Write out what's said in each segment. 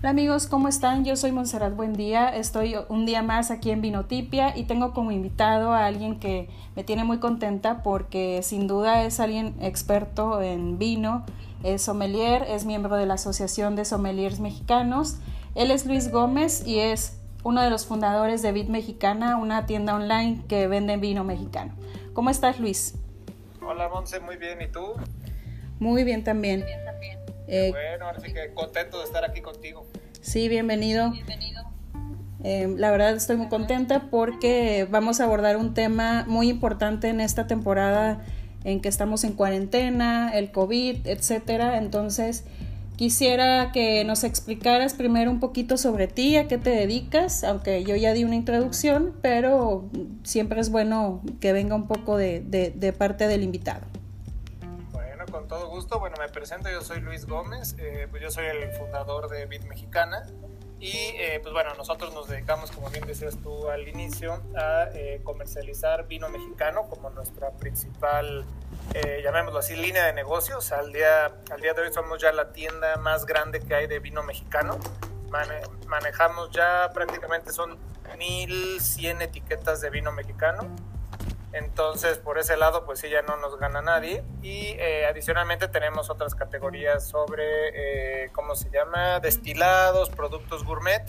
Hola amigos, ¿cómo están? Yo soy Monserrat Buendía, estoy un día más aquí en Vinotipia y tengo como invitado a alguien que me tiene muy contenta porque sin duda es alguien experto en vino, es sommelier, es miembro de la Asociación de Sommeliers Mexicanos. Él es Luis Gómez y es uno de los fundadores de Vid Mexicana, una tienda online que vende vino mexicano. ¿Cómo estás, Luis? Hola, Monse, muy bien. ¿Y tú? Muy bien también. Eh, bueno, ahora sí que contento de estar aquí contigo. Sí, bienvenido. Eh, la verdad estoy muy contenta porque vamos a abordar un tema muy importante en esta temporada en que estamos en cuarentena, el COVID, etcétera. Entonces, quisiera que nos explicaras primero un poquito sobre ti, a qué te dedicas, aunque yo ya di una introducción, pero siempre es bueno que venga un poco de, de parte del invitado todo gusto. Bueno, me presento, yo soy Luis Gómez, eh, pues yo soy el fundador de Bit Mexicana y eh, pues bueno, nosotros nos dedicamos, como bien decías tú al inicio, a eh, comercializar vino mexicano como nuestra principal, llamémoslo así, línea de negocios. Al día, al día de hoy somos ya la tienda más grande que hay de vino mexicano. manejamos ya prácticamente son 1100 etiquetas de vino mexicano entonces, por ese lado, pues sí, ya no nos gana nadie. Y eh, adicionalmente tenemos otras categorías sobre, eh, ¿cómo se llama? Destilados, productos gourmet,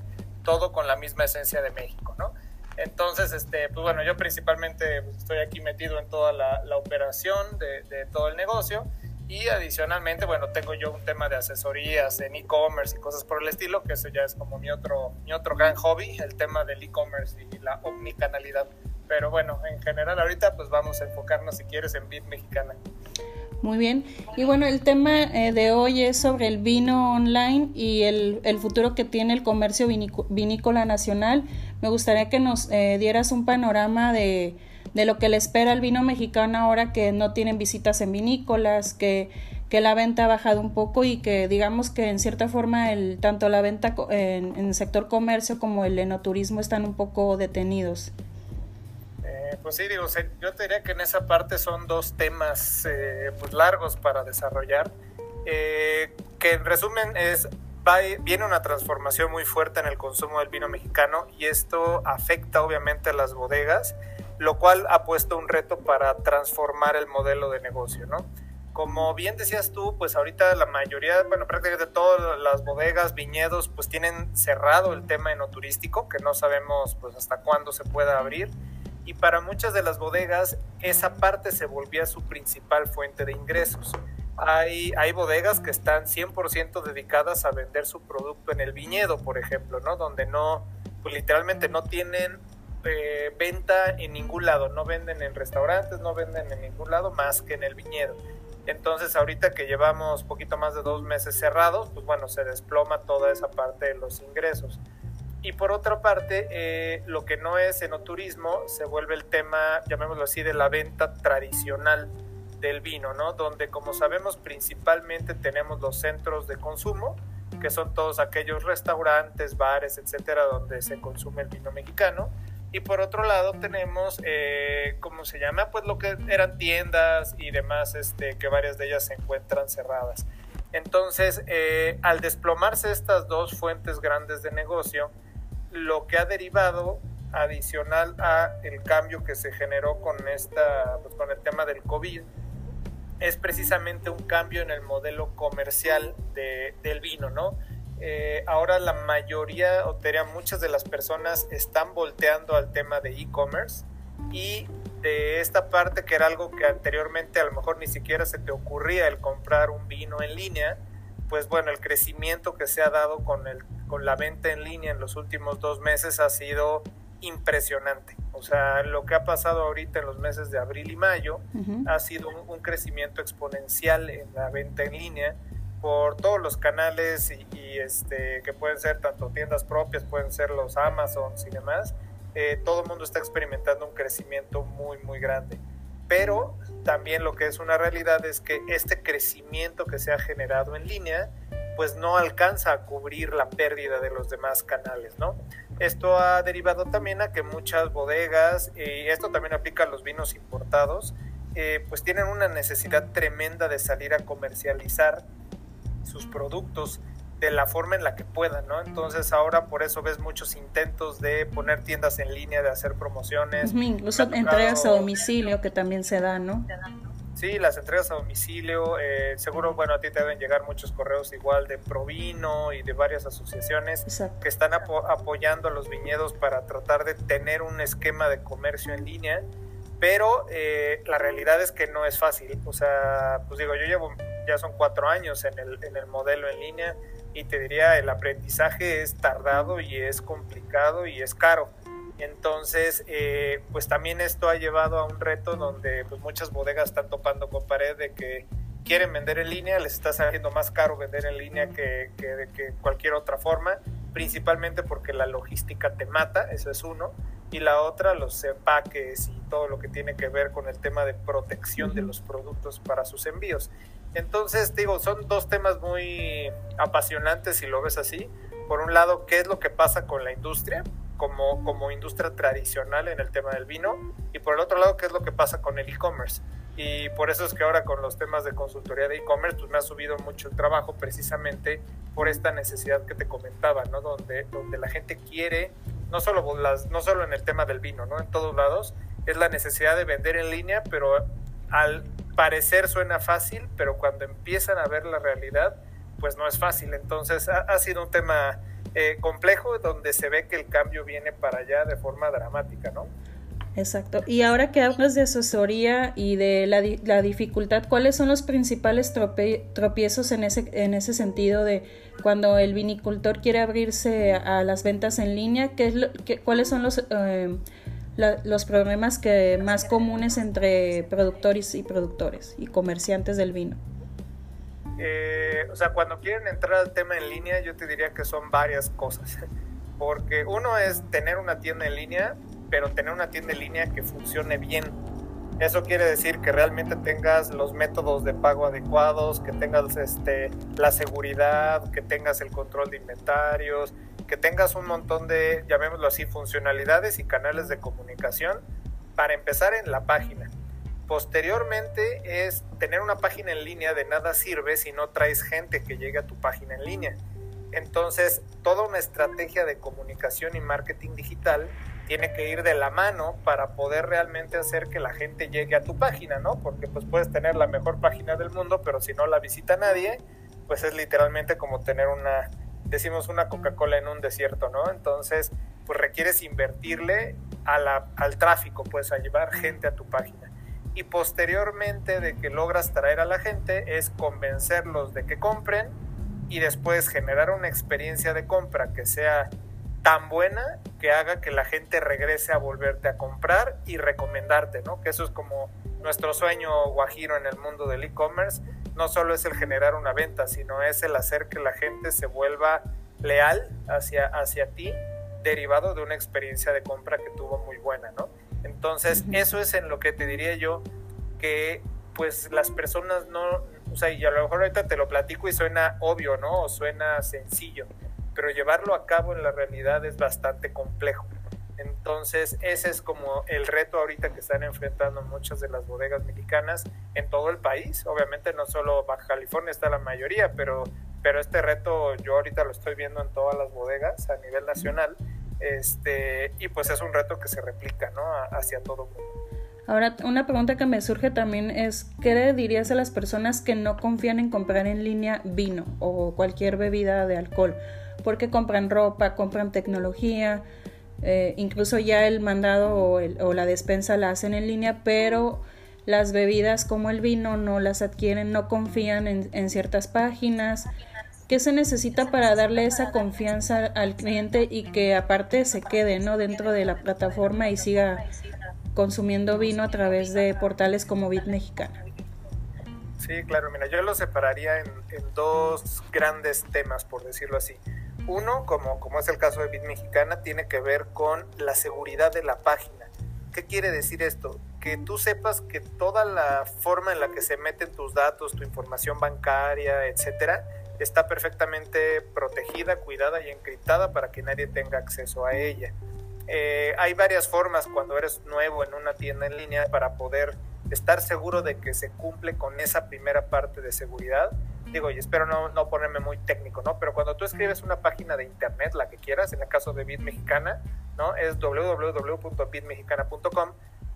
todo con la misma esencia de México, ¿no? Entonces, este, pues bueno, yo principalmente pues, estoy aquí metido en toda la, operación de, de, todo el negocio. Y adicionalmente, bueno, tengo yo un tema de asesorías en e-commerce y cosas por el estilo, que eso ya es como mi otro, mi otro gran hobby, el tema del e-commerce y la omnicanalidad pero bueno, en general ahorita pues vamos a enfocarnos si quieres en Bit Mexicana. Muy bien. Y bueno, el tema eh, de hoy es sobre el vino online y el, el futuro que tiene el comercio vinícola nacional. Me gustaría que nos eh, dieras un panorama de, de, lo que le espera el vino mexicano ahora que no tienen visitas en vinícolas, que, que la venta ha bajado un poco y que digamos que en cierta forma el, tanto la venta en, en el sector comercio como el enoturismo están un poco detenidos pues sí, digo, yo te diría que en esa parte son dos temas eh, pues largos para desarrollar, eh, que en resumen es, viene una transformación muy fuerte en el consumo del vino mexicano y esto afecta obviamente a las bodegas, lo cual ha puesto un reto para transformar el modelo de negocio, ¿no? Como bien decías tú, pues ahorita la mayoría, bueno, prácticamente todas las bodegas, viñedos, pues tienen cerrado el tema enoturístico, que no sabemos pues hasta cuándo se pueda abrir y para muchas de las bodegas esa parte se volvía su principal fuente de ingresos. Hay, hay bodegas que están 100% dedicadas a vender su producto en el viñedo, por ejemplo, ¿no? Donde no, pues literalmente no tienen eh, venta en ningún lado, no venden en restaurantes, no venden en ningún lado más que en el viñedo. Entonces ahorita que llevamos poquito más de dos meses cerrados, pues bueno, se desploma toda esa parte de los ingresos. Y por otra parte, eh, lo que no es enoturismo se vuelve el tema, llamémoslo así, de la venta tradicional del vino, ¿no? Donde, como sabemos, principalmente tenemos los centros de consumo, que son todos aquellos restaurantes, bares, etcétera, donde se consume el vino mexicano. Y por otro lado tenemos, eh, ¿cómo se llama? Pues lo que eran tiendas y demás, este, que varias de ellas se encuentran cerradas. Entonces, eh, al desplomarse estas dos fuentes grandes de negocio, lo que ha derivado adicional a el cambio que se generó con esta pues, con el tema del COVID es precisamente un cambio en el modelo comercial de, del vino, ¿no? Eh, ahora la mayoría, o diría muchas de las personas están volteando al tema de e-commerce y de esta parte que era algo que anteriormente a lo mejor ni siquiera se te ocurría el comprar un vino en línea, pues bueno, el crecimiento que se ha dado con el con la venta en línea en los últimos dos meses ha sido impresionante. O sea, lo que ha pasado ahorita en los meses de abril y mayo ha sido un, crecimiento exponencial en la venta en línea por todos los canales y, este que pueden ser tanto tiendas propias, pueden ser los Amazons y demás. Eh, todo el mundo está experimentando un crecimiento muy, muy grande. Pero también lo que es una realidad es que este crecimiento que se ha generado en línea pues no alcanza a cubrir la pérdida de los demás canales, ¿no? Esto ha derivado también a que muchas bodegas, y esto también aplica a los vinos importados, eh, pues tienen una necesidad tremenda de salir a comercializar sus productos de la forma en la que puedan, ¿no? Entonces ahora por eso ves muchos intentos de poner tiendas en línea, de hacer promociones. Incluso entregas a domicilio que también se dan, ¿no? Sí, las entregas a domicilio, eh, seguro, bueno, a ti te deben llegar muchos correos igual de Provino y de varias asociaciones que están apoyando a los viñedos para tratar de tener un esquema de comercio en línea, pero eh, la realidad es que no es fácil. O sea, pues digo, yo llevo, ya son cuatro años en el, en el modelo en línea y te diría, el aprendizaje es tardado y es complicado y es caro. Entonces, eh, pues también esto ha llevado a un reto donde pues muchas bodegas están topando con pared de que quieren vender en línea, les está saliendo más caro vender en línea que, que, que cualquier otra forma, principalmente porque la logística te mata, eso es uno, y la otra los empaques y todo lo que tiene que ver con el tema de protección de los productos para sus envíos. Entonces, digo, son dos temas muy apasionantes si lo ves así. Por un lado, ¿qué es lo que pasa con la industria? Como, como industria tradicional en el tema del vino y por el otro lado qué es lo que pasa con el e-commerce y por eso es que ahora con los temas de consultoría de e-commerce pues me ha subido mucho el trabajo precisamente por esta necesidad que te comentaba, ¿no? Donde, donde la gente quiere, no solo, las, no solo en el tema del vino, ¿no? En todos lados, es la necesidad de vender en línea, pero al parecer suena fácil, pero cuando empiezan a ver la realidad, pues no es fácil. Entonces ha, sido un tema eh, complejo donde se ve que el cambio viene para allá de forma dramática, ¿no? Exacto. Y ahora que hablas de asesoría y de la, la dificultad, ¿cuáles son los principales tropiezos en ese, en ese sentido de cuando el vinicultor quiere abrirse a, las ventas en línea? ¿qué es lo, ¿Cuáles son los, eh, los problemas que más comunes entre productores y productores y comerciantes del vino? Eh, o sea, cuando quieren entrar al tema en línea, yo te diría que son varias cosas. Porque uno es tener una tienda en línea, pero tener una tienda en línea que funcione bien. Eso quiere decir que realmente tengas los métodos de pago adecuados, que tengas este, la seguridad, que tengas el control de inventarios, que tengas un montón de, llamémoslo así, funcionalidades y canales de comunicación para empezar en la página. Posteriormente es tener una página en línea de nada sirve si no traes gente que llegue a tu página en línea. Entonces, toda una estrategia de comunicación y marketing digital tiene que ir de la mano para poder realmente hacer que la gente llegue a tu página, ¿no? Porque pues puedes tener la mejor página del mundo, pero si no la visita nadie, pues es literalmente como tener una decimos una Coca-Cola en un desierto, ¿no? Entonces, pues requieres invertirle a al tráfico, pues a llevar gente a tu página. Y posteriormente de que logras traer a la gente es convencerlos de que compren y después generar una experiencia de compra que sea tan buena que haga que la gente regrese a volverte a comprar y recomendarte, ¿no? Que eso es como nuestro sueño guajiro en el mundo del e-commerce, no solo es el generar una venta, sino es el hacer que la gente se vuelva leal hacia, hacia ti, derivado de una experiencia de compra que tuvo muy buena, ¿no? Entonces, eso es en lo que te diría yo que pues las personas no, o sea, y a lo mejor ahorita te lo platico y suena obvio, ¿no? O suena sencillo, pero llevarlo a cabo en la realidad es bastante complejo. Entonces, ese es como el reto ahorita que están enfrentando muchas de las bodegas mexicanas en todo el país. Obviamente no solo Baja California está la mayoría, pero, pero este reto yo ahorita lo estoy viendo en todas las bodegas a nivel nacional. Este, y pues es un reto que se replica ¿no? hacia todo el mundo. Ahora, una pregunta que me surge también es, ¿qué le dirías a las personas que no confían en comprar en línea vino o cualquier bebida de alcohol? Porque compran ropa, compran tecnología, eh, incluso ya el mandado o, la despensa la hacen en línea, pero las bebidas como el vino no las adquieren, no confían en, ciertas páginas. ¿Qué se necesita para darle esa confianza al cliente y que aparte se quede ¿no? dentro de la plataforma y siga consumiendo vino a través de portales como Bit Mexicana? Sí, claro, mira, yo lo separaría en dos grandes temas, por decirlo así. Uno, como, como es el caso de Bit Mexicana, tiene que ver con la seguridad de la página. ¿Qué quiere decir esto? Que tú sepas que toda la forma en la que se meten tus datos, tu información bancaria, etcétera, está perfectamente protegida, cuidada y encriptada para que nadie tenga acceso a ella. Eh, hay varias formas cuando eres nuevo en una tienda en línea para poder estar seguro de que se cumple con esa primera parte de seguridad digo, y espero no, no, ponerme muy técnico, ¿no? Pero cuando tú escribes una página de internet, la que quieras, en el caso de Bit Mexicana, ¿no? Es www.bitmexicana.com,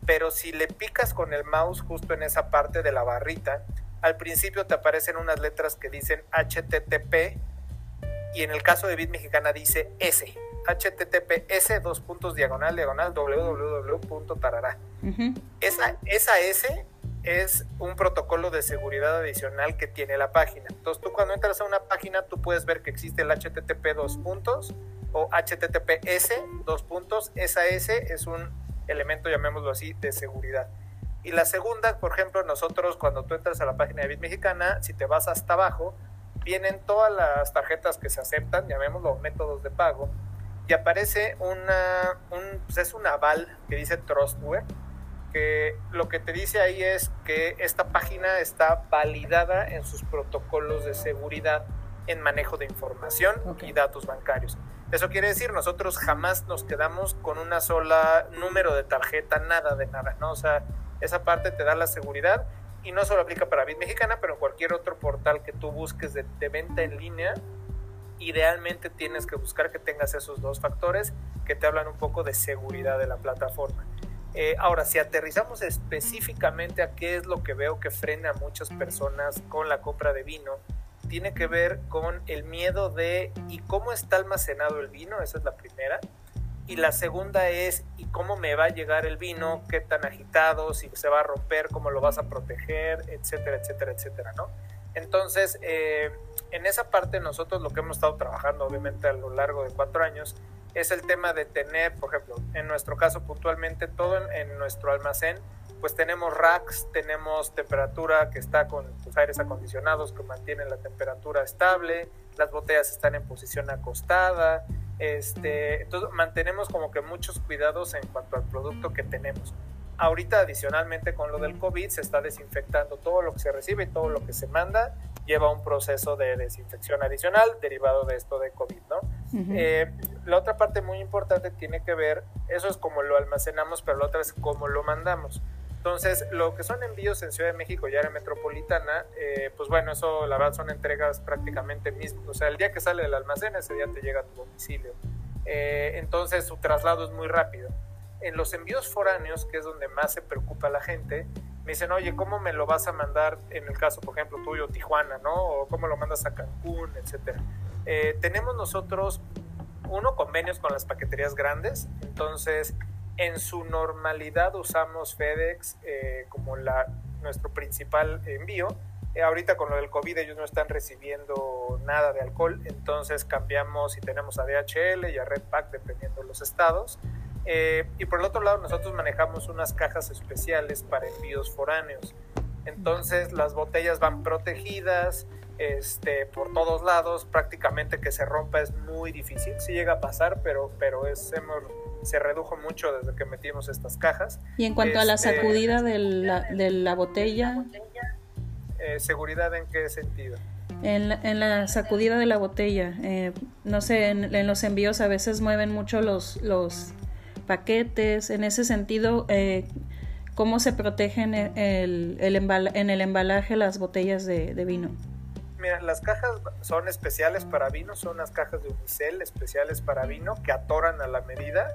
pero si le picas con el mouse justo en esa parte de la barrita, al principio te aparecen unas letras que dicen HTTP y en el caso de Bit Mexicana dice S. HTTPS dos puntos diagonal diagonal www.tarara. esa, esa S es un protocolo de seguridad adicional que tiene la página. Entonces tú cuando entras a una página tú puedes ver que existe el HTTP dos puntos o HTTPS dos puntos. Esa S es un elemento, llamémoslo así, de seguridad. Y la segunda, por ejemplo, nosotros cuando tú entras a la página de Bit Mexicana, si te vas hasta abajo, vienen todas las tarjetas que se aceptan, llamémoslo métodos de pago, y aparece una, un, pues es un aval que dice Trustware, que lo que te dice ahí es que esta página está validada en sus protocolos de seguridad en manejo de información y datos bancarios. Eso quiere decir, nosotros jamás nos quedamos con una sola número de tarjeta, nada de nada, ¿no? O sea, esa parte te da la seguridad y no solo aplica para Bit Mexicana, pero cualquier otro portal que tú busques de, venta en línea, idealmente tienes que buscar que tengas esos dos factores que te hablan un poco de seguridad de la plataforma. Eh, ahora, si aterrizamos específicamente a qué es lo que veo que frena a muchas personas con la compra de vino, tiene que ver con el miedo de y cómo está almacenado el vino, esa es la primera. Y la segunda es y cómo me va a llegar el vino, qué tan agitado, si se va a romper, cómo lo vas a proteger, etcétera, etcétera, etcétera, ¿no? Entonces, eh, en esa parte nosotros lo que hemos estado trabajando, obviamente, a lo largo de cuatro años, es el tema de tener, por ejemplo, en nuestro caso puntualmente, todo en, nuestro almacén, pues tenemos racks, tenemos temperatura que está con pues, aires acondicionados que mantienen la temperatura estable, las botellas están en posición acostada, este, entonces mantenemos como que muchos cuidados en cuanto al producto que tenemos. Ahorita adicionalmente con lo del COVID se está desinfectando todo lo que se recibe y todo lo que se manda lleva un proceso de desinfección adicional derivado de esto de COVID, ¿no? Eh, la otra parte muy importante tiene que ver, eso es como lo almacenamos, pero la otra es cómo lo mandamos. Entonces, lo que son envíos en Ciudad de México y área metropolitana, eh, pues bueno, eso la verdad son entregas prácticamente mismas. O sea, el día que sale del almacén, ese día te llega a tu domicilio. Eh, entonces, su traslado es muy rápido. En los envíos foráneos, que es donde más se preocupa la gente, me dicen, oye, ¿cómo me lo vas a mandar en el caso, por ejemplo, tuyo, Tijuana, ¿no? O cómo lo mandas a Cancún, etcétera. Eh, tenemos nosotros, uno, convenios con las paqueterías grandes, entonces en su normalidad usamos FedEx eh, como la, nuestro principal envío. Eh, ahorita con lo del COVID ellos no están recibiendo nada de alcohol, entonces cambiamos y tenemos a DHL y a Redpack dependiendo de los estados. y por el otro lado nosotros manejamos unas cajas especiales para envíos foráneos. Entonces las botellas van protegidas, este, por todos lados, prácticamente que se rompa es muy difícil, sí llega a pasar, pero, pero es, se redujo mucho desde que metimos estas cajas. Y en cuanto a la este, sacudida de la, de la botella... Eh, ¿Seguridad en qué sentido? En la, en la sacudida de la botella, eh, no sé, en, los envíos a veces mueven mucho los, los paquetes, en ese sentido... Eh, ¿Cómo se protegen el, el en el embalaje las botellas de vino? Mira, las cajas son especiales para vino, son unas cajas de unicel especiales para vino que atoran a la medida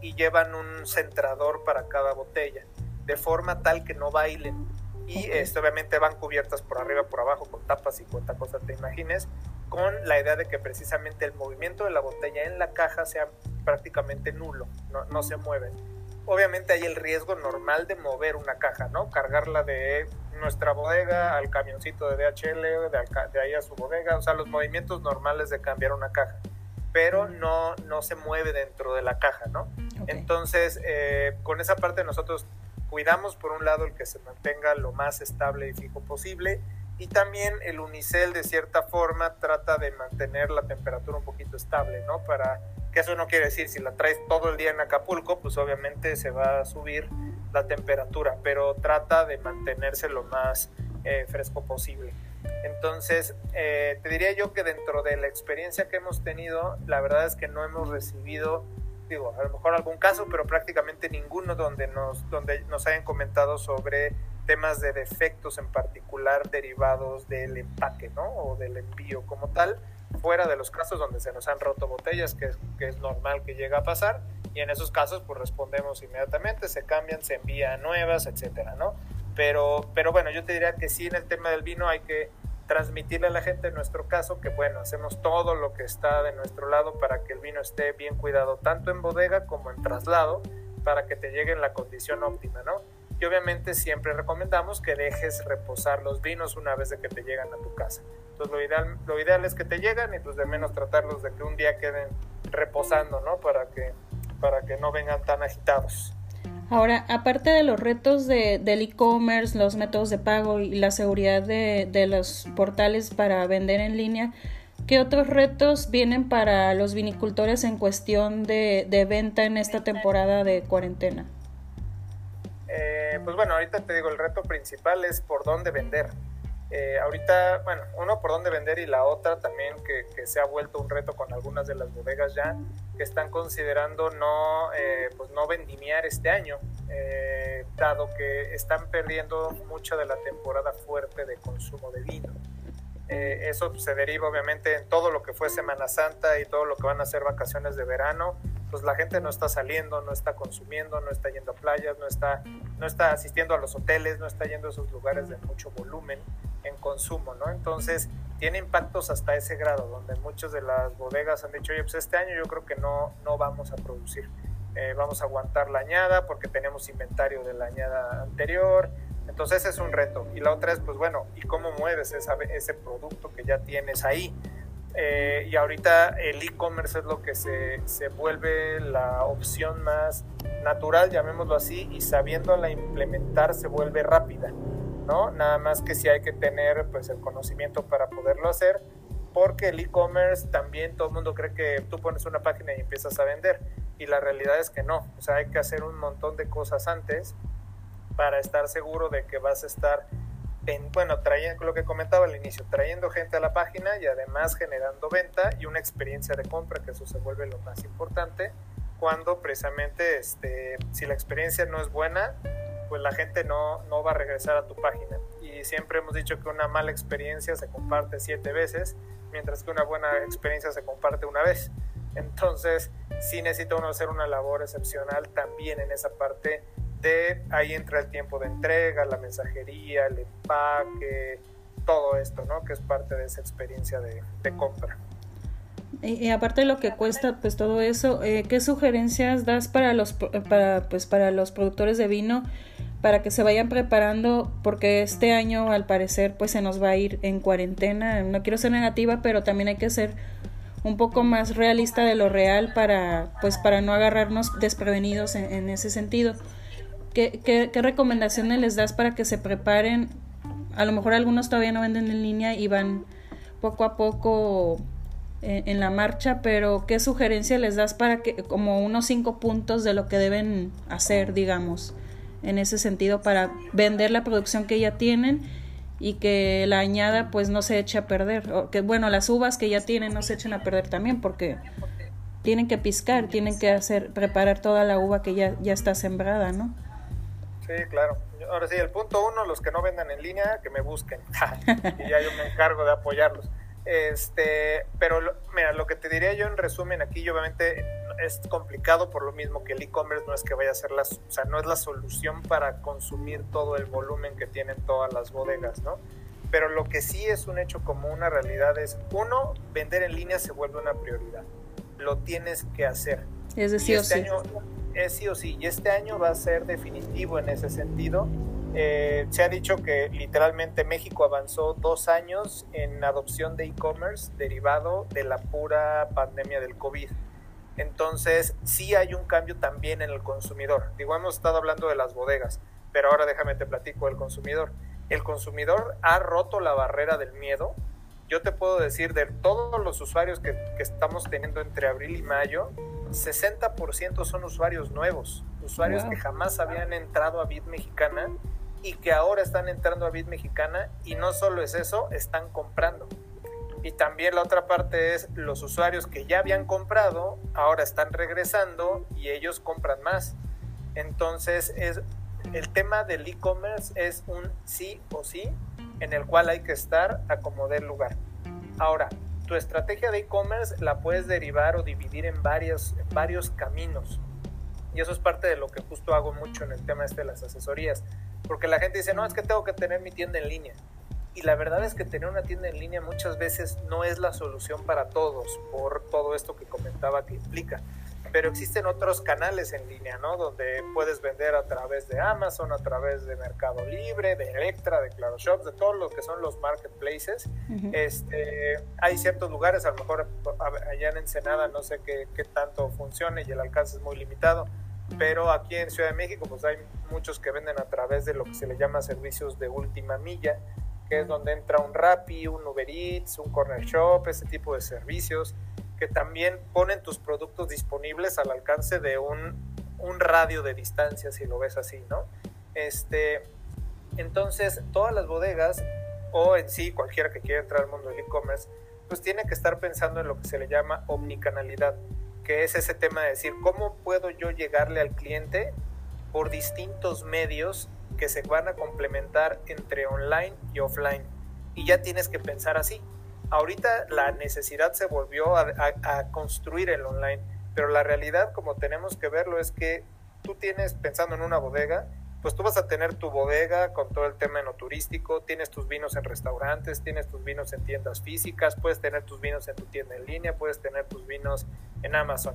y llevan un centrador para cada botella, de forma tal que no bailen. Y este, obviamente van cubiertas por arriba, por abajo, con tapas y cuanta cosa te imagines, con la idea de que precisamente el movimiento de la botella en la caja sea prácticamente nulo, no, no se mueve. Obviamente hay el riesgo normal de mover una caja, ¿no? Cargarla de nuestra bodega al camioncito de DHL, de, ahí a su bodega, o sea, los movimientos normales de cambiar una caja, pero no, no se mueve dentro de la caja, ¿no? Entonces, eh, con esa parte nosotros cuidamos por un lado el que se mantenga lo más estable y fijo posible y también el unicel de cierta forma trata de mantener la temperatura un poquito estable, ¿no? Para que eso no quiere decir si la traes todo el día en Acapulco, pues obviamente se va a subir la temperatura, pero trata de mantenerse lo más eh, fresco posible. Entonces, eh, te diría yo que dentro de la experiencia que hemos tenido, la verdad es que no hemos recibido digo, a lo mejor algún caso, pero prácticamente ninguno donde nos, donde nos hayan comentado sobre temas de defectos en particular derivados del empaque, ¿no? O del envío como tal, fuera de los casos donde se nos han roto botellas, que es, que es normal que llegue a pasar, y en esos casos pues respondemos inmediatamente, se cambian, se envían nuevas, etcétera, ¿no? Pero, pero bueno, yo te diría que sí en el tema del vino hay que transmitirle a la gente en nuestro caso que bueno, hacemos todo lo que está de nuestro lado para que el vino esté bien cuidado tanto en bodega como en traslado para que te llegue en la condición óptima, ¿no? Y obviamente siempre recomendamos que dejes reposar los vinos una vez de que te llegan a tu casa. Entonces lo ideal, lo ideal es que te llegan y pues de menos tratarlos de que un día queden reposando, ¿no? Para que, para que no vengan tan agitados. Ahora, aparte de los retos de, del e-commerce, los métodos de pago y la seguridad de, de los portales para vender en línea, ¿Qué otros retos vienen para los vinicultores en cuestión de, de, venta en esta temporada de cuarentena? Eh, pues bueno, ahorita te digo, el reto principal es por dónde vender. Eh, ahorita, bueno, uno por dónde vender y la otra también que, se ha vuelto un reto con algunas de las bodegas ya que están considerando no, eh, pues no vendimiar este año, eh, dado que están perdiendo mucha de la temporada fuerte de consumo de vino. Eh, eso se deriva obviamente en todo lo que fue Semana Santa y todo lo que van a ser vacaciones de verano, pues la gente no está saliendo, no está consumiendo, no está yendo a playas, no está, no está asistiendo a los hoteles, no está yendo a esos lugares de mucho volumen en consumo, ¿no? Entonces tiene impactos hasta ese grado, donde muchas de las bodegas han dicho, oye, pues este año yo creo que no, no vamos a producir, eh, vamos a aguantar la añada porque tenemos inventario de la añada anterior, entonces ese es un reto. Y la otra es, pues bueno, ¿y cómo mueves ese producto que ya tienes ahí? Eh, y ahorita el e-commerce es lo que se, se, vuelve la opción más natural, llamémoslo así, y sabiéndola implementar se vuelve rápida, ¿no? Nada más que si hay que tener pues el conocimiento para poderlo hacer, porque el e-commerce también todo el mundo cree que tú pones una página y empiezas a vender, y la realidad es que no, o sea, hay que hacer un montón de cosas antes para estar seguro de que vas a estar bueno, trayendo lo que comentaba al inicio, trayendo gente a la página y además generando venta y una experiencia de compra, que eso se vuelve lo más importante, cuando precisamente este, si la experiencia no es buena, pues la gente no, no va a regresar a tu página. Y siempre hemos dicho que una mala experiencia se comparte siete veces, mientras que una buena experiencia se comparte una vez. Entonces, sí necesita uno hacer una labor excepcional también en esa parte ahí entra el tiempo de entrega, la mensajería, el empaque, todo esto, ¿no? Que es parte de esa experiencia de, compra. Y, aparte de lo que cuesta, pues todo eso, eh, ¿qué sugerencias das para los, para, pues, para los productores de vino para que se vayan preparando? Porque este año, al parecer, pues se nos va a ir en cuarentena. No quiero ser negativa, pero también hay que ser un poco más realista de lo real para, pues, para no agarrarnos desprevenidos en ese sentido. ¿Qué, qué, recomendaciones les das para que se preparen? A lo mejor algunos todavía no venden en línea y van poco a poco en, en la marcha, pero ¿qué sugerencia les das para que, como unos cinco puntos de lo que deben hacer, digamos, en ese sentido, para vender la producción que ya tienen y que la añada pues no se eche a perder? O que, bueno, las uvas que ya tienen no se echen a perder también, porque tienen que piscar, tienen que hacer, preparar toda la uva que ya, ya está sembrada, ¿no? Sí, claro. Ahora sí, el punto uno, los que no vendan en línea, que me busquen. y ya yo me encargo de apoyarlos. Este, pero mira, lo que te diría yo en resumen aquí, obviamente es complicado por lo mismo que el e-commerce no es que vaya a ser la, o sea, no es la solución para consumir todo el volumen que tienen todas las bodegas, ¿no? Pero lo que sí es un hecho como una realidad es, uno, vender en línea se vuelve una prioridad. Lo tienes que hacer. Es decir, este sí. año, es sí o sí, y este año va a ser definitivo en ese sentido. Eh, se ha dicho que literalmente México avanzó dos años en adopción de e-commerce derivado de la pura pandemia del COVID. Entonces, sí hay un cambio también en el consumidor. Digo, hemos estado hablando de las bodegas, pero ahora déjame te platico del consumidor. El consumidor ha roto la barrera del miedo. Yo te puedo decir de todos los usuarios que, que estamos teniendo entre abril y mayo, 60% son usuarios nuevos, usuarios que jamás habían entrado a Bit Mexicana y que ahora están entrando a Bit Mexicana y no solo es eso, están comprando. Y también la otra parte es los usuarios que ya habían comprado, ahora están regresando y ellos compran más. Entonces, es, el tema del e-commerce es un sí o sí en el cual hay que estar a como el lugar. Ahora, tu estrategia de e-commerce la puedes derivar o dividir en, varios, en varios caminos. Y eso es parte de lo que justo hago mucho en el tema este de las asesorías. Porque la gente dice, no, es que tengo que tener mi tienda en línea. Y la verdad es que tener una tienda en línea muchas veces no es la solución para todos por todo esto que comentaba que implica. Pero existen otros canales en línea, ¿no? Donde puedes vender a través de Amazon, a través de Mercado Libre, de Electra, de Claro Shops, de todo lo que son los marketplaces. este, hay ciertos lugares, a lo mejor allá en Ensenada no sé qué, qué tanto funcione y el alcance es muy limitado, pero aquí en Ciudad de México pues hay muchos que venden a través de lo que se le llama servicios de última milla, que es donde entra un Rappi, un Uber Eats, un Corner Shop, ese tipo de servicios que también ponen tus productos disponibles al alcance de un, un radio de distancia, si lo ves así, ¿no? Este, entonces, todas las bodegas, o en sí cualquiera que quiera entrar al mundo del e-commerce, pues tiene que estar pensando en lo que se le llama omnicanalidad, que es ese tema de decir, ¿cómo puedo yo llegarle al cliente por distintos medios que se van a complementar entre online y offline. Y ya tienes que pensar así. Ahorita la necesidad se volvió a, construir el online, pero la realidad como tenemos que verlo es que tú tienes, pensando en una bodega, pues tú vas a tener tu bodega con todo el tema no turístico, tienes tus vinos en restaurantes, tienes tus vinos en tiendas físicas, puedes tener tus vinos en tu tienda en línea, puedes tener tus vinos en Amazon.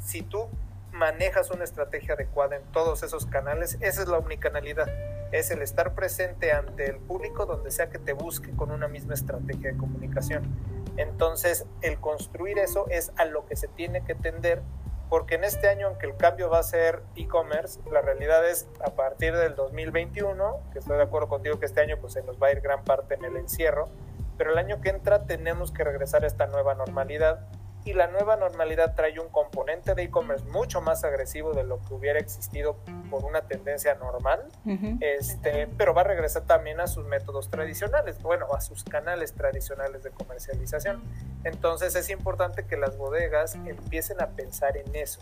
Si tú manejas una estrategia adecuada en todos esos canales, esa es la omnicanalidad. Es el estar presente ante el público donde sea que te busque con una misma estrategia de comunicación. Entonces, el construir eso es a lo que se tiene que tender, porque en este año, aunque el cambio va a ser e-commerce, la realidad es a partir del 2021, que estoy de acuerdo contigo que este año pues se nos va a ir gran parte en el encierro, pero el año que entra tenemos que regresar a esta nueva normalidad y la nueva normalidad trae un componente de e-commerce mucho más agresivo de lo que hubiera existido por una tendencia normal, este, pero va a regresar también a sus métodos tradicionales, bueno, a sus canales tradicionales de comercialización. Entonces es importante que las bodegas empiecen a pensar en eso,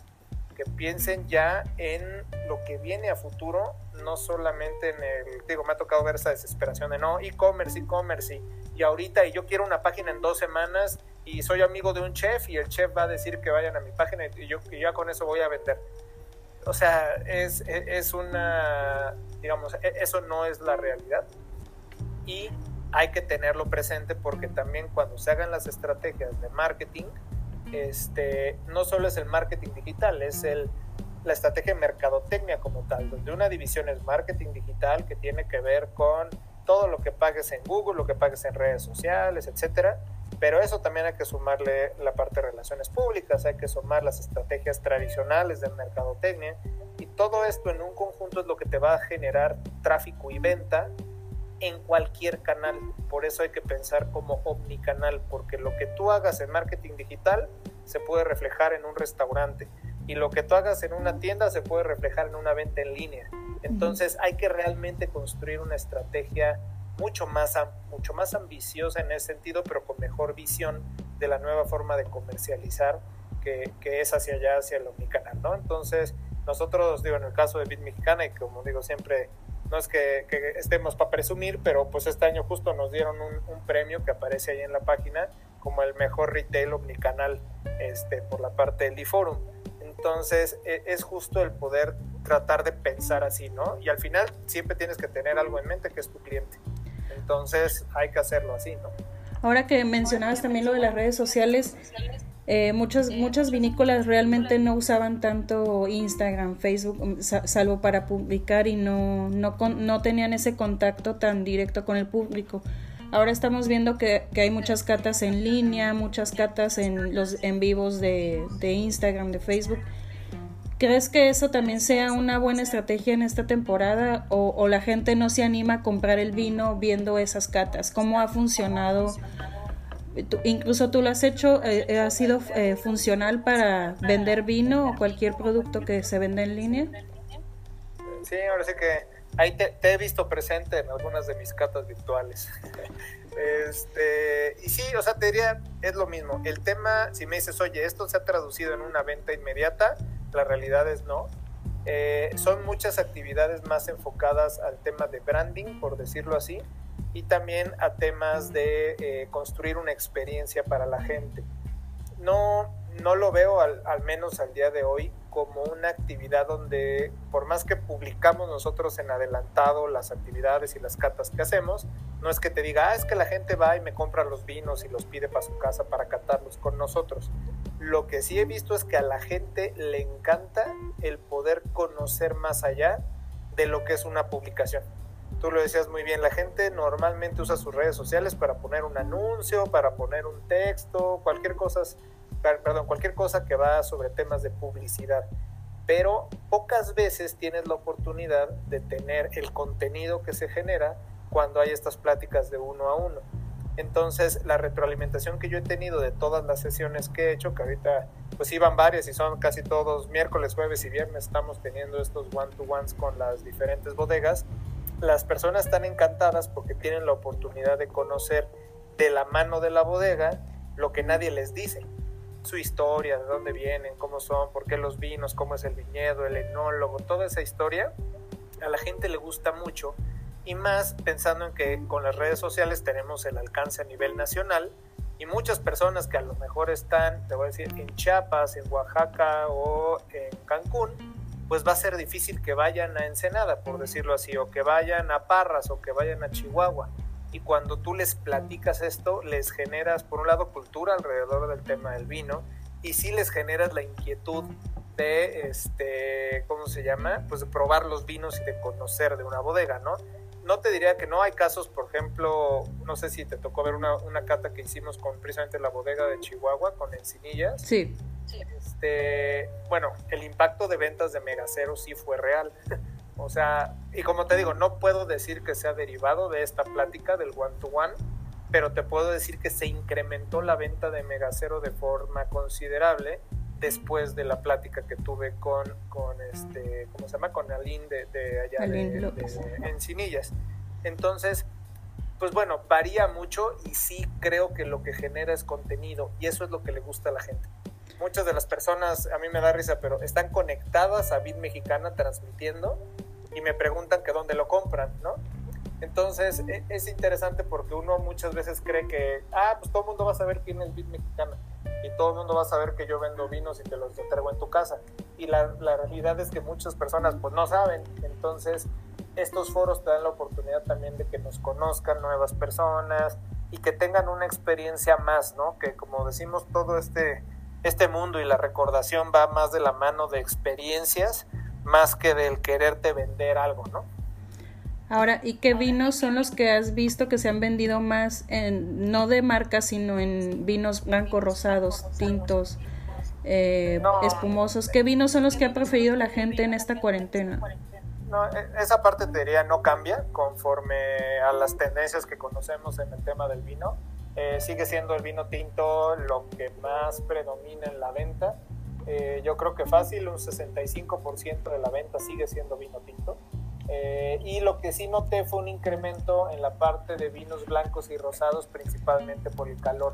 que piensen ya en lo que viene a futuro, no solamente en el, digo, me ha tocado ver esa desesperación de no, e-commerce, e-commerce, y, y ahorita, y yo quiero una página en dos semanas, y soy amigo de un chef y el chef va a decir que vayan a mi página y yo y ya con eso voy a vender. O sea, es, es una, digamos, e, eso no es la realidad y hay que tenerlo presente porque también cuando se hagan las estrategias de marketing, este, no solo es el marketing digital, es el, la estrategia de mercadotecnia como tal, donde una división es marketing digital que tiene que ver con todo lo que pagues en Google, lo que pagues en redes sociales, etcétera, pero eso también hay que sumarle la parte de relaciones públicas, hay que sumar las estrategias tradicionales de mercadotecnia y todo esto en un conjunto es lo que te va a generar tráfico y venta en cualquier canal. Por eso hay que pensar como omnicanal, porque lo que tú hagas en marketing digital se puede reflejar en un restaurante y lo que tú hagas en una tienda se puede reflejar en una venta en línea. Entonces hay que realmente construir una estrategia mucho más, mucho más ambiciosa en ese sentido, pero con mejor visión de la nueva forma de comercializar que, que es hacia allá, hacia el omnicanal, ¿no? Entonces, nosotros, digo, en el caso de Bit Mexicana, y como digo siempre, no es que, estemos para presumir, pero pues este año justo nos dieron un, premio que aparece ahí en la página como el mejor retail omnicanal este, por la parte del eForum. Entonces, e, es justo el poder tratar de pensar así, ¿no? Y al final siempre tienes que tener algo en mente que es tu cliente. Entonces hay que hacerlo así, ¿no? Ahora que mencionabas también lo de las redes sociales, eh, muchas, muchas vinícolas realmente no usaban tanto Instagram, Facebook, um, salvo para publicar y no, no, no tenían ese contacto tan directo con el público. Ahora estamos viendo que, que, hay muchas catas en línea, muchas catas en los en vivos de, de Instagram, de Facebook. ¿Crees que eso también sea una buena estrategia en esta temporada o, la gente no se anima a comprar el vino viendo esas catas? ¿Cómo ha funcionado? Incluso tú lo has hecho, eh, ¿ha sido eh, funcional para vender vino o cualquier producto que se venda en línea? Sí, ahora sí que ahí te, he visto presente en algunas de mis catas virtuales. este, y sí, o sea, te diría, es lo mismo. El tema, si me dices, oye, esto se ha traducido en una venta inmediata, la realidad es no. Eh, son muchas actividades más enfocadas al tema de branding, por decirlo así, y también a temas de eh, construir una experiencia para la gente. No, no lo veo, al, al menos al día de hoy, como una actividad donde, por más que publicamos nosotros en adelantado las actividades y las catas que hacemos, no es que te diga, ah, es que la gente va y me compra los vinos y los pide para su casa para catarlos con nosotros. Lo que sí he visto es que a la gente le encanta el poder conocer más allá de lo que es una publicación. Tú lo decías muy bien, la gente normalmente usa sus redes sociales para poner un anuncio, para poner un texto, cualquier cosa perdón, cualquier cosa que va sobre temas de publicidad. Pero pocas veces tienes la oportunidad de tener el contenido que se genera cuando hay estas pláticas de uno a uno. Entonces, la retroalimentación que yo he tenido de todas las sesiones que he hecho, que ahorita pues iban varias y son casi todos miércoles, jueves y viernes, estamos teniendo estos one-to-ones con las diferentes bodegas, las personas están encantadas porque tienen la oportunidad de conocer de la mano de la bodega lo que nadie les dice. Su historia, de dónde vienen, cómo son, por qué los vinos, cómo es el viñedo, el enólogo, toda esa historia, a la gente le gusta mucho y más pensando en que con las redes sociales tenemos el alcance a nivel nacional y muchas personas que a lo mejor están, te voy a decir, en Chiapas, en Oaxaca o en Cancún, pues va a ser difícil que vayan a Ensenada, por decirlo así, o que vayan a Parras o que vayan a Chihuahua y cuando tú les platicas esto, les generas, por un lado, cultura alrededor del tema del vino y sí les generas la inquietud de, este, ¿cómo se llama? Pues de probar los vinos y de conocer de una bodega, ¿no? No te diría que no hay casos, por ejemplo, no sé si te tocó ver una, una cata que hicimos con precisamente la bodega de Chihuahua, con Encinillas. Sí. Este, bueno, el impacto de ventas de Megacero sí fue real. O sea, y como te digo, no puedo decir que sea derivado de esta plática del one-to-one, pero te puedo decir que se incrementó la venta de Megacero de forma considerable después de la plática que tuve con, con este, ¿cómo se llama? Con Aline de, de allá de, Encinillas. Entonces, pues bueno, varía mucho y sí creo que lo que genera es contenido y eso es lo que le gusta a la gente. Muchas de las personas, a mí me da risa, pero están conectadas a Bit Mexicana transmitiendo y me preguntan que dónde lo compran, ¿no? Entonces e, es interesante porque uno muchas veces cree que, ah, pues todo el mundo va a saber quién es Bit Mexicana y todo el mundo va a saber que yo vendo vinos y te los entrego en tu casa. Y la, la realidad es que muchas personas pues no saben. Entonces estos foros te dan la oportunidad también de que nos conozcan nuevas personas y que tengan una experiencia más, ¿no? Que como decimos, todo este, este mundo y la recordación va más de la mano de experiencias más que del quererte vender algo, ¿no? Ahora, ¿y qué vinos son los que has visto que se han vendido más, en, no de marca, sino en vinos blancos, rosados, tintos, eh, espumosos? ¿Qué vinos son los que ha preferido la gente en esta cuarentena? No, e, esa parte te diría no cambia conforme a las tendencias que conocemos en el tema del vino. Eh, sigue siendo el vino tinto lo que más predomina en la venta eh, yo creo que fácil, un 65% de la venta sigue siendo vino tinto. Eh, y lo que sí noté fue un incremento en la parte de vinos blancos y rosados, principalmente por el calor.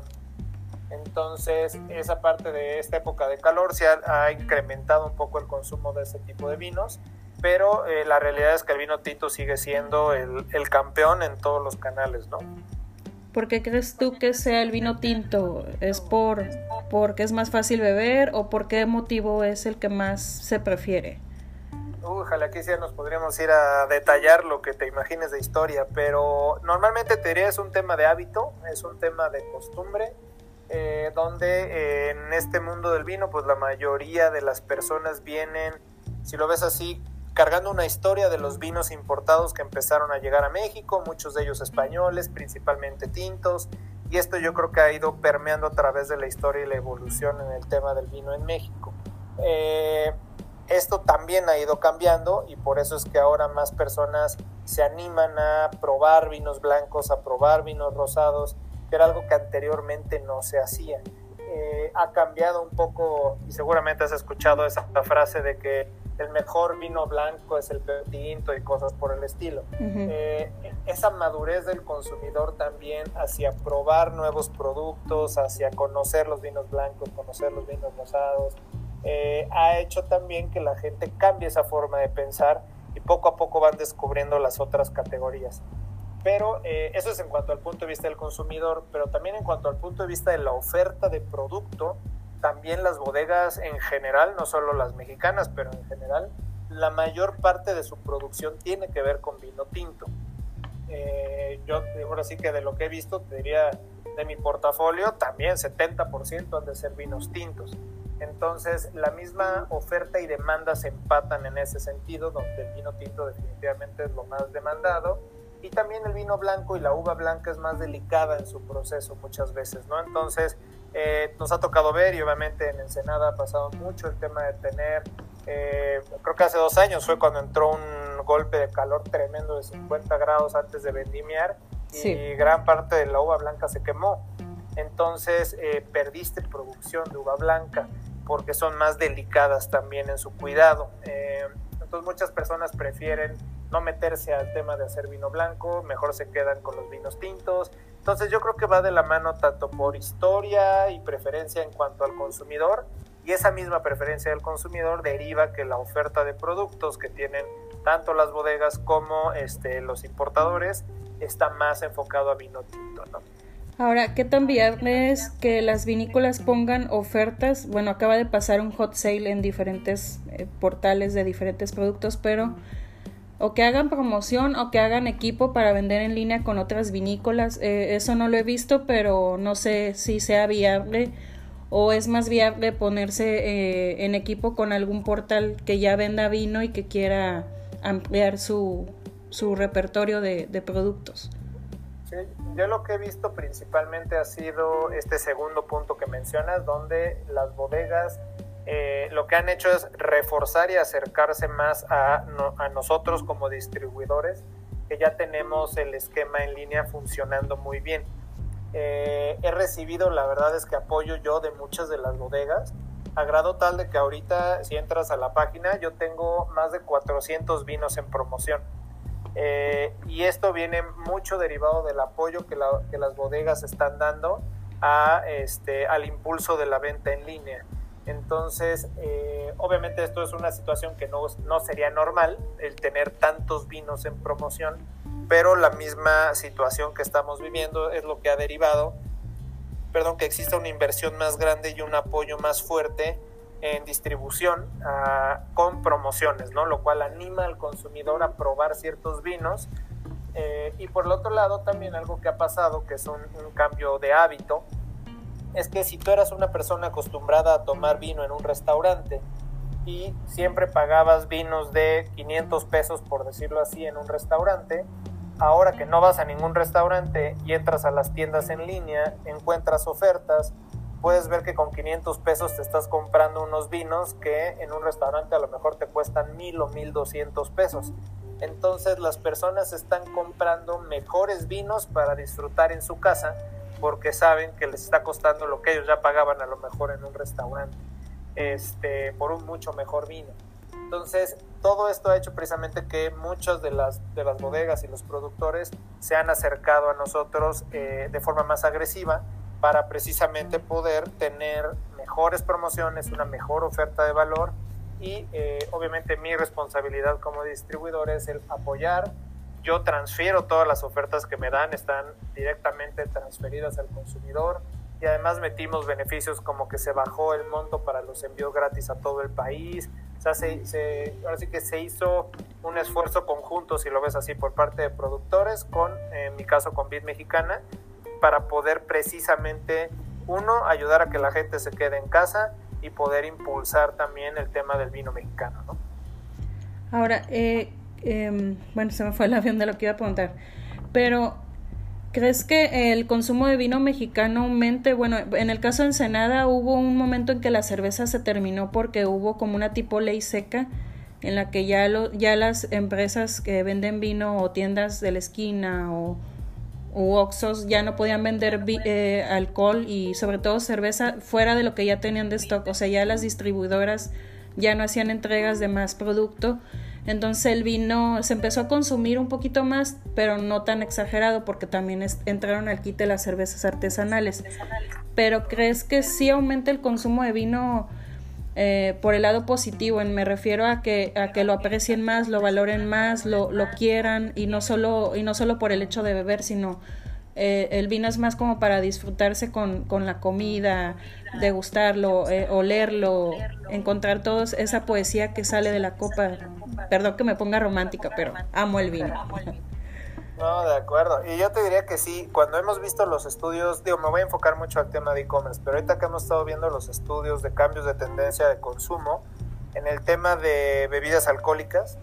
Entonces, esa parte de esta época de calor se ha, incrementado un poco el consumo de ese tipo de vinos, pero eh, la realidad es que el vino tinto sigue siendo el, el campeón en todos los canales, ¿no? ¿Por qué crees tú que sea el vino tinto? ¿Es por porque es más fácil beber o por qué motivo es el que más se prefiere? Ojalá aquí sí nos podríamos ir a detallar lo que te imagines de historia, pero normalmente te diría es un tema de hábito, es un tema de costumbre, eh, donde eh, en este mundo del vino, pues la mayoría de las personas vienen, si lo ves así, cargando una historia de los vinos importados que empezaron a llegar a México, muchos de ellos españoles, principalmente tintos, y esto yo creo que ha ido permeando a través de la historia y la evolución en el tema del vino en México. Eh, esto también ha ido cambiando y por eso es que ahora más personas se animan a probar vinos blancos, a probar vinos rosados, que era algo que anteriormente no se hacía. Eh, ha cambiado un poco, y seguramente has escuchado esa frase de que el mejor vino blanco es el tinto y cosas por el estilo. Eh, esa madurez del consumidor también hacia probar nuevos productos, hacia conocer los vinos blancos, conocer los vinos rosados, eh, ha hecho también que la gente cambie esa forma de pensar y poco a poco van descubriendo las otras categorías. Pero eh, eso es en cuanto al punto de vista del consumidor, pero también en cuanto al punto de vista de la oferta de producto, también las bodegas en general, no solo las mexicanas, pero en general, la mayor parte de su producción tiene que ver con vino tinto. Eh, yo ahora sí que de lo que he visto, te diría de mi portafolio, también 70% han de ser vinos tintos. Entonces, la misma oferta y demanda se empatan en ese sentido, donde el vino tinto definitivamente es lo más demandado y también el vino blanco y la uva blanca es más delicada en su proceso muchas veces, ¿no? Entonces, eh, nos ha tocado ver y obviamente en Ensenada ha pasado mucho el tema de tener, eh, creo que hace dos años fue cuando entró un golpe de calor tremendo de 50 grados antes de vendimiar y gran parte de la uva blanca se quemó. Entonces eh, perdiste producción de uva blanca porque son más delicadas también en su cuidado. entonces muchas personas prefieren no meterse al tema de hacer vino blanco, mejor se quedan con los vinos tintos. Entonces yo creo que va de la mano tanto por historia y preferencia en cuanto al consumidor y esa misma preferencia del consumidor deriva que la oferta de productos que tienen tanto las bodegas como este, los importadores está más enfocado a vino tinto. ¿no? Ahora, ¿qué tan viable es que las vinícolas pongan ofertas? Bueno, acaba de pasar un hot sale en diferentes eh, portales de diferentes productos, pero o que hagan promoción o que hagan equipo para vender en línea con otras vinícolas. Eh, eso no lo he visto, pero no sé si sea viable o es más viable ponerse eh, en equipo con algún portal que ya venda vino y que quiera ampliar su, su repertorio de, de productos. Yo lo que he visto principalmente ha sido este segundo punto que mencionas, donde las bodegas eh, lo que han hecho es reforzar y acercarse más a, nosotros como distribuidores, que ya tenemos el esquema en línea funcionando muy bien. Eh, he recibido, la verdad es que apoyo yo de muchas de las bodegas, a grado tal de que ahorita si entras a la página yo tengo más de 400 vinos en promoción. Eh, y esto viene mucho derivado del apoyo que, que las bodegas están dando este, al impulso de la venta en línea. Entonces, eh, obviamente esto es una situación que no, no sería normal, el tener tantos vinos en promoción, pero la misma situación que estamos viviendo es lo que ha derivado, perdón, que exista una inversión más grande y un apoyo más fuerte en distribución ah, con promociones, ¿no? Lo cual anima al consumidor a probar ciertos vinos. Eh, y por el otro lado, también algo que ha pasado, que es un cambio de hábito, es que si tú eras una persona acostumbrada a tomar vino en un restaurante y siempre pagabas vinos de 500 pesos, por decirlo así, en un restaurante, ahora que no vas a ningún restaurante y entras a las tiendas en línea, encuentras ofertas, puedes ver que con 500 pesos te estás comprando unos vinos que en un restaurante a lo mejor te cuestan 1000 o 1200 pesos. Entonces las personas están comprando mejores vinos para disfrutar en su casa porque saben que les está costando lo que ellos ya pagaban a lo mejor en un restaurante, este, por un mucho mejor vino. Entonces, todo esto ha hecho precisamente que muchas de las, de las bodegas y los productores se han acercado a nosotros eh, de forma más agresiva para precisamente poder tener mejores promociones, una mejor oferta de valor y eh, obviamente mi responsabilidad como distribuidor es el apoyar. Yo transfiero todas las ofertas que me dan, están directamente transferidas al consumidor y además metimos beneficios como que se bajó el monto para los envíos gratis a todo el país. O sea, se, ahora sí que se hizo un esfuerzo conjunto, si lo ves así, por parte de productores, con, en mi caso, con Bit Mexicana, para poder precisamente, uno, ayudar a que la gente se quede en casa y poder impulsar también el tema del vino mexicano, ¿no? Ahora, eh, Em, bueno, se me fue el avión de lo que iba a preguntar, pero ¿crees que el consumo de vino mexicano aumente? Bueno, en el caso de Ensenada hubo un momento en que la cerveza se terminó porque hubo como una tipo ley seca en la que ya, lo, ya las empresas que venden vino o tiendas de la esquina o u Oxos ya no podían vender eh, alcohol y sobre todo cerveza fuera de lo que ya tenían de stock, o sea, ya las distribuidoras ya no hacían entregas de más producto. Entonces el vino se empezó a consumir un poquito más, pero no tan exagerado porque también entraron al quite las cervezas artesanales. Pero ¿crees que sí aumenta el consumo de vino eh, por el lado positivo? me refiero a que, a que lo aprecien más, lo valoren más, lo, lo quieran y no, solo, y no solo por el hecho de beber, sino eh, el vino es más como para disfrutarse con, con la comida, degustarlo, eh, olerlo, encontrar todos esa poesía que sale de la copa. Perdón que me ponga romántica, pero amo el vino. No, de acuerdo. Y yo te diría que sí, cuando hemos visto los estudios, digo, me voy a enfocar mucho al tema de e-commerce, pero ahorita que hemos estado viendo los estudios de cambios de tendencia de consumo, en el tema de bebidas alcohólicas,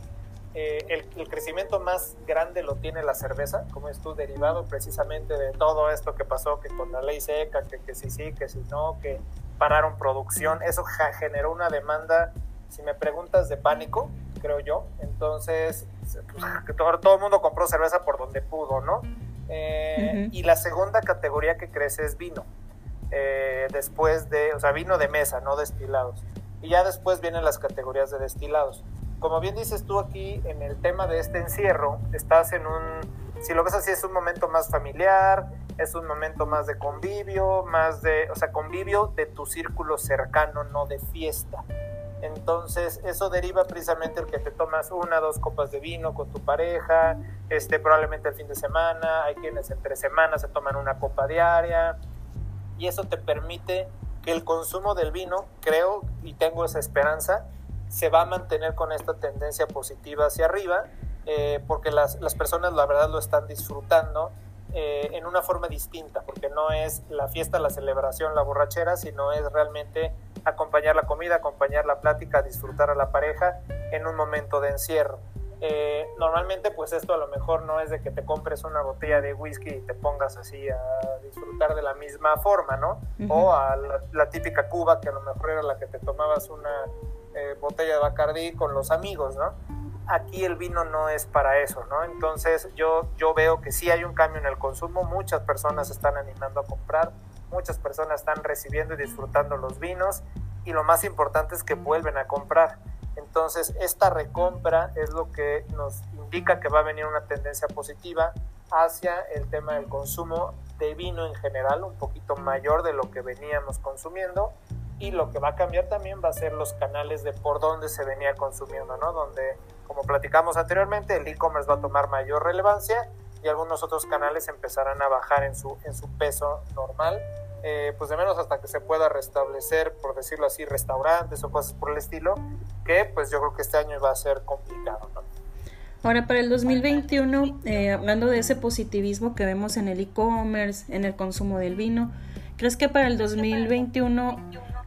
eh, el, crecimiento más grande lo tiene la cerveza, como es tú, derivado precisamente de todo esto que pasó, que con la ley seca, que, que sí, sí, que si no, que pararon producción, eso generó una demanda, si me preguntas, de pánico, creo yo. Entonces, pues, todo, todo, el mundo compró cerveza por donde pudo, ¿no? Eh, y la segunda categoría que crece es vino. Eh, después de, o sea, vino de mesa, no destilados. Y ya después vienen las categorías de destilados como bien dices tú aquí en el tema de este encierro, estás en un, si lo ves así, es un momento más familiar, es un momento más de convivio, más de, o sea, convivio de tu círculo cercano, no de fiesta. Entonces, eso deriva precisamente el que te tomas una, dos copas de vino con tu pareja, este, probablemente el fin de semana, hay quienes entre semanas se toman una copa diaria, y eso te permite que el consumo del vino, creo y tengo esa esperanza, se va a mantener con esta tendencia positiva hacia arriba, eh, porque las, las, personas la verdad lo están disfrutando eh, en una forma distinta, porque no es la fiesta, la celebración, la borrachera, sino es realmente acompañar la comida, acompañar la plática, disfrutar a la pareja en un momento de encierro. Eh, normalmente pues esto a lo mejor no es de que te compres una botella de whisky y te pongas así a disfrutar de la misma forma, ¿no? O a la, típica Cuba que a lo mejor era la que te tomabas una eh, botella de Bacardi con los amigos, ¿no? Aquí el vino no es para eso, ¿no? Entonces yo, yo veo que sí hay un cambio en el consumo, muchas personas están animando a comprar, muchas personas están recibiendo y disfrutando los vinos y lo más importante es que vuelven a comprar. Entonces esta recompra es lo que nos indica que va a venir una tendencia positiva hacia el tema del consumo de vino en general, un poquito mayor de lo que veníamos consumiendo y lo que va a cambiar también va a ser los canales de por dónde se venía consumiendo, ¿no? Donde, como platicamos anteriormente, el e-commerce va a tomar mayor relevancia y algunos otros canales empezarán a bajar en su, en su peso normal, eh, pues de menos hasta que se pueda restablecer, por decirlo así, restaurantes o cosas por el estilo, que pues yo creo que este año va a ser complicado, ¿no? Ahora, para el 2021, eh, hablando de ese positivismo que vemos en el e-commerce, en el consumo del vino, ¿crees que para el 2021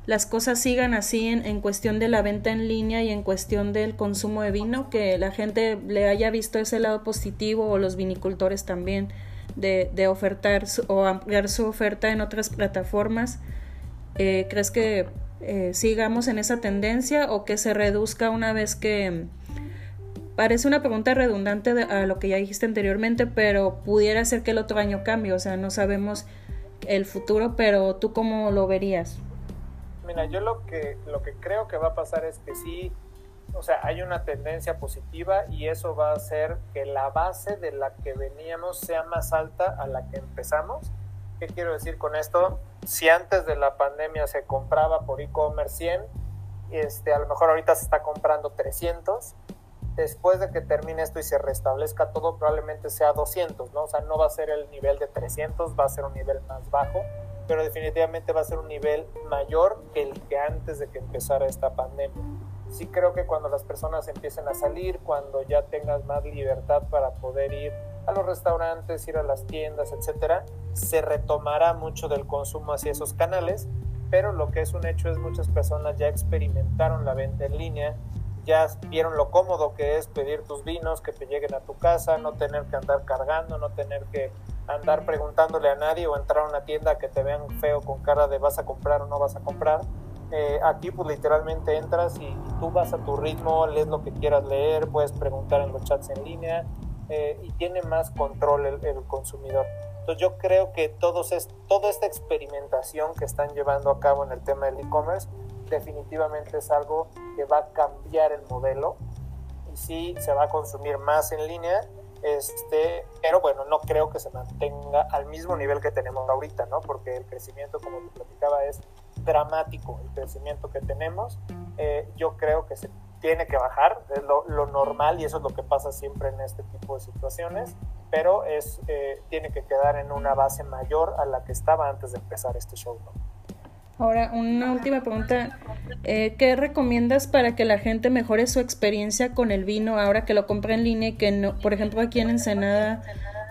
las cosas sigan así en, cuestión de la venta en línea y en cuestión del consumo de vino, que la gente le haya visto ese lado positivo o los vinicultores también de, de ofertar o ampliar su oferta en otras plataformas. Eh, ¿Crees que eh, sigamos en esa tendencia o que se reduzca una vez que... Parece una pregunta redundante a lo que ya dijiste anteriormente, pero pudiera ser que el otro año cambie, o sea, no sabemos el futuro, pero tú cómo lo verías? Mira, yo lo que, lo que creo que va a pasar es que sí, o sea, hay una tendencia positiva y eso va a hacer que la base de la que veníamos sea más alta a la que empezamos. ¿Qué quiero decir con esto? Si antes de la pandemia se compraba por e-commerce 100, este, a lo mejor ahorita se está comprando 300. Después de que termine esto y se restablezca todo, probablemente sea 200, ¿no? O sea, no va a ser el nivel de 300, va a ser un nivel más bajo pero definitivamente va a ser un nivel mayor que el que antes de que empezara esta pandemia. Sí creo que cuando las personas empiecen a salir, cuando ya tengas más libertad para poder ir a los restaurantes, ir a las tiendas, etcétera, se retomará mucho del consumo hacia esos canales, pero lo que es un hecho es muchas personas ya experimentaron la venta en línea, ya vieron lo cómodo que es pedir tus vinos, que te lleguen a tu casa, no tener que andar cargando, no tener que andar preguntándole a nadie o entrar a una tienda que te vean feo con cara de vas a comprar o no vas a comprar. Eh, aquí pues literalmente entras y, tú vas a tu ritmo, lees lo que quieras leer, puedes preguntar en los chats en línea eh, y tiene más control el, consumidor. Entonces yo creo que todos es, toda esta experimentación que están llevando a cabo en el tema del e-commerce definitivamente es algo que va a cambiar el modelo y sí se va a consumir más en línea, este, pero bueno, no creo que se mantenga al mismo nivel que tenemos ahorita, ¿no? Porque el crecimiento, como te platicaba, es dramático el crecimiento que tenemos. Eh, yo creo que se tiene que bajar, es lo, normal y eso es lo que pasa siempre en este tipo de situaciones, pero es, eh, tiene que quedar en una base mayor a la que estaba antes de empezar este show. Ahora, una última pregunta. Eh, ¿Qué recomiendas para que la gente mejore su experiencia con el vino ahora que lo compra en línea y que, no, por ejemplo, aquí en Ensenada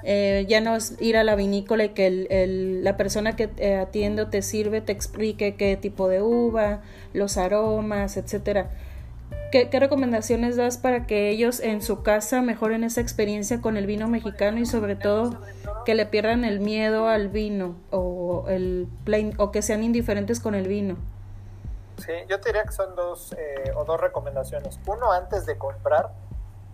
eh, ya no es ir a la vinícola y que el, la persona que te atiende te sirve te explique qué tipo de uva, los aromas, etcétera? ¿Qué, recomendaciones das para que ellos en su casa mejoren esa experiencia con el vino mexicano y sobre todo que le pierdan el miedo al vino el o que sean indiferentes con el vino? Sí, yo te diría que son dos eh, o dos recomendaciones. Uno, antes de comprar,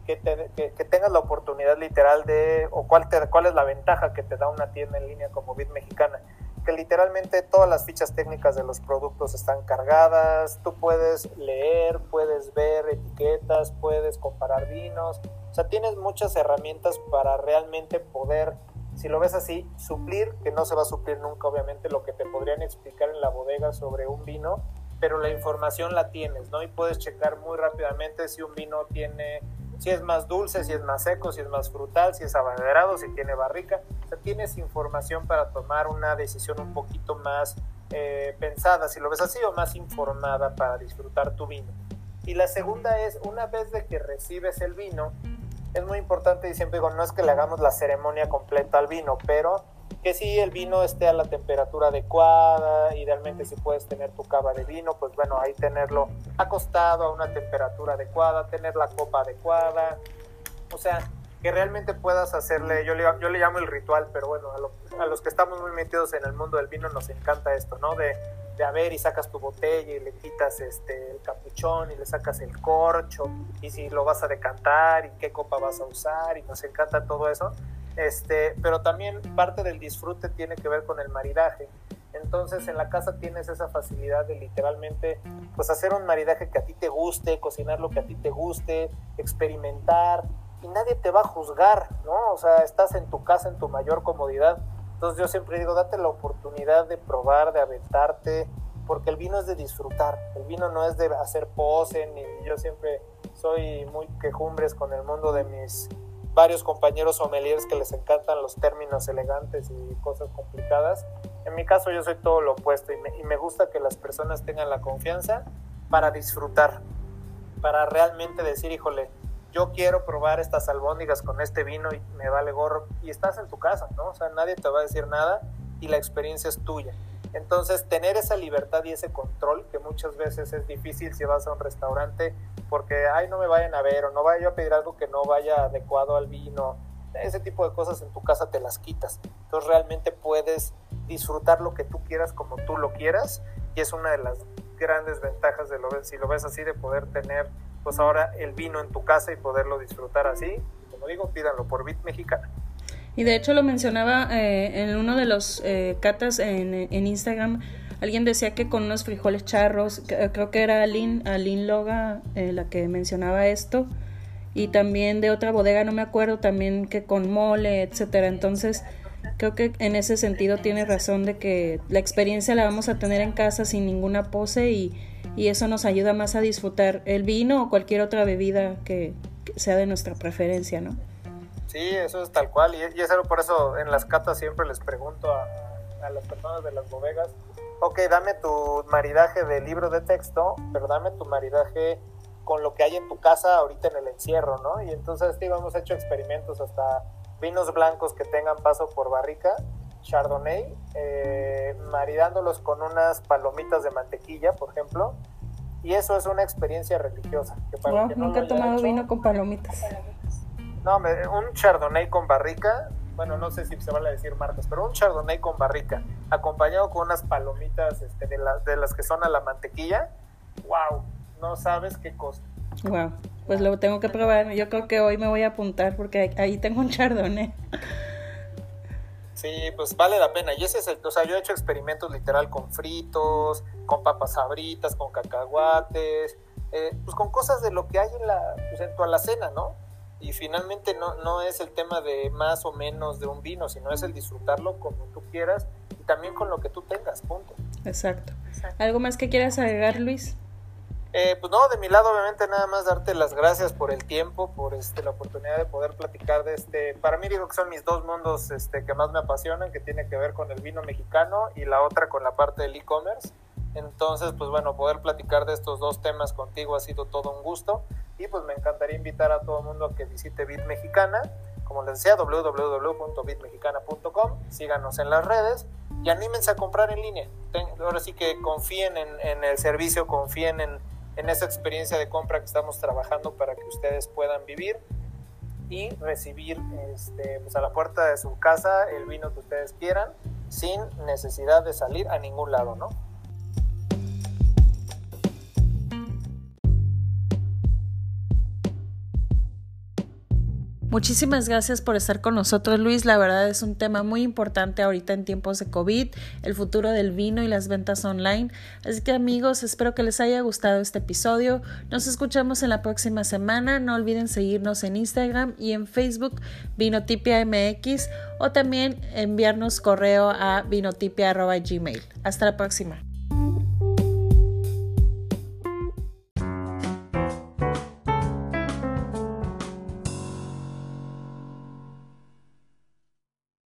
que, que, tengas la oportunidad literal de, o cuál, te, cuál es la ventaja que te da una tienda en línea como Vid Mexicana que literalmente todas las fichas técnicas de los productos están cargadas, tú puedes leer, puedes ver etiquetas, puedes comparar vinos, o sea, tienes muchas herramientas para realmente poder, si lo ves así, suplir, que no se va a suplir nunca obviamente lo que te podrían explicar en la bodega sobre un vino, pero la información la tienes, ¿no? Y puedes checar muy rápidamente si un vino tiene si es más dulce, si es más seco, si es más frutal, si es abanderado, si tiene barrica. O sea, tienes información para tomar una decisión un poquito más eh, pensada, si lo ves así, o más informada para disfrutar tu vino. Y la segunda es, una vez de que recibes el vino, es muy importante y siempre digo, no es que le hagamos la ceremonia completa al vino, pero que si el vino esté a la temperatura adecuada, idealmente si puedes tener tu cava de vino, pues bueno, ahí tenerlo acostado a una temperatura adecuada, tener la copa adecuada, o sea, que realmente puedas hacerle, yo le, yo le llamo el ritual, pero bueno, a, los que estamos muy metidos en el mundo del vino nos encanta esto, ¿no? De, de a ver y sacas tu botella y le quitas este, el capuchón y le sacas el corcho y si lo vas a decantar y qué copa vas a usar y nos encanta todo eso este, pero también parte del disfrute tiene que ver con el maridaje. Entonces en la casa tienes esa facilidad de literalmente pues hacer un maridaje que a ti te guste, cocinar lo que a ti te guste, experimentar y nadie te va a juzgar, ¿no? O sea, estás en tu casa en tu mayor comodidad. Entonces yo siempre digo, date la oportunidad de probar, de aventarte, porque el vino es de disfrutar, el vino no es de hacer pose, ni yo siempre soy muy quejumbres con el mundo de mis varios compañeros sommeliers que les encantan los términos elegantes y cosas complicadas. En mi caso yo soy todo lo opuesto y me, y me gusta que las personas tengan la confianza para disfrutar, para realmente decir, híjole, yo quiero probar estas albóndigas con este vino y me vale gorro. Y estás en tu casa, ¿no? O sea, nadie te va a decir nada y la experiencia es tuya. Entonces, tener esa libertad y ese control, que muchas veces es difícil si vas a un restaurante, porque, ay, no me vayan a ver, o no vaya yo a pedir algo que no vaya adecuado al vino, ese tipo de cosas en tu casa te las quitas. Entonces, realmente puedes disfrutar lo que tú quieras como tú lo quieras, y es una de las grandes ventajas de lo si lo ves así, de poder tener, pues ahora el vino en tu casa y poderlo disfrutar así. Como digo, pídanlo por Bit Mexicana. Y de hecho lo mencionaba eh, en uno de los eh, catas en, Instagram. Alguien decía que con unos frijoles charros, eh, creo que era Aline, Aline Loga la que mencionaba esto. Y también de otra bodega, no me acuerdo, también que con mole, etcétera. Entonces, creo que en ese sentido tiene razón de que la experiencia la vamos a tener en casa sin ninguna pose y, y eso nos ayuda más a disfrutar el vino o cualquier otra bebida que sea de nuestra preferencia, ¿no? Sí, eso es tal cual. Y, es algo por eso en las catas siempre les pregunto a, las personas de las bodegas, ok, dame tu maridaje de libro de texto, pero dame tu maridaje con lo que hay en tu casa ahorita en el encierro, ¿no? Y entonces, digo, hemos hecho experimentos hasta vinos blancos que tengan paso por barrica, Chardonnay, eh, maridándolos con unas palomitas de mantequilla, por ejemplo, y eso es una experiencia religiosa. Que para nunca he tomado vino con palomitas. No, un chardonnay con barrica, bueno, no sé si se vale decir marcas, pero un chardonnay con barrica, acompañado con unas palomitas este, de, de las que son a la mantequilla, wow, no sabes qué cosa. Wow, pues lo tengo que probar. Yo creo que hoy me voy a apuntar porque ahí tengo un chardonnay. Sí, pues vale la pena. Y ese es el, o sea, yo he hecho experimentos literal con fritos, con papas sabritas, con cacahuates, eh, pues con cosas de lo que hay en la, pues en tu alacena, ¿no? Y finalmente no, no es el tema de más o menos de un vino, sino es el disfrutarlo como tú quieras y también con lo que tú tengas, punto. Exacto. ¿Algo más que quieras agregar, Luis? Eh, pues no, de mi lado obviamente nada más darte las gracias por el tiempo, por este, la oportunidad de poder platicar de este, para mí digo que son mis dos mundos este, que más me apasionan, que tiene que ver con el vino mexicano y la otra con la parte del e-commerce. Entonces, pues bueno, poder platicar de estos dos temas contigo ha sido todo un gusto y pues me encantaría invitar a todo el mundo a que visite Bit Mexicana, como les decía, www.bitmexicana.com, síganos en las redes y anímense a comprar en línea. Ahora sí que confíen en, en el servicio, confíen en en esa experiencia de compra que estamos trabajando para que ustedes puedan vivir y recibir este, pues a la puerta de su casa el vino que ustedes quieran sin necesidad de salir a ningún lado, ¿no? Muchísimas gracias por estar con nosotros, Luis. La verdad es un tema muy importante ahorita en tiempos de COVID, el futuro del vino y las ventas online. Así que amigos, espero que les haya gustado este episodio. Nos escuchamos en la próxima semana. No olviden seguirnos en Instagram y en Facebook Vinotipia MX o también enviarnos correo a vinotipia.gmail. Hasta la próxima.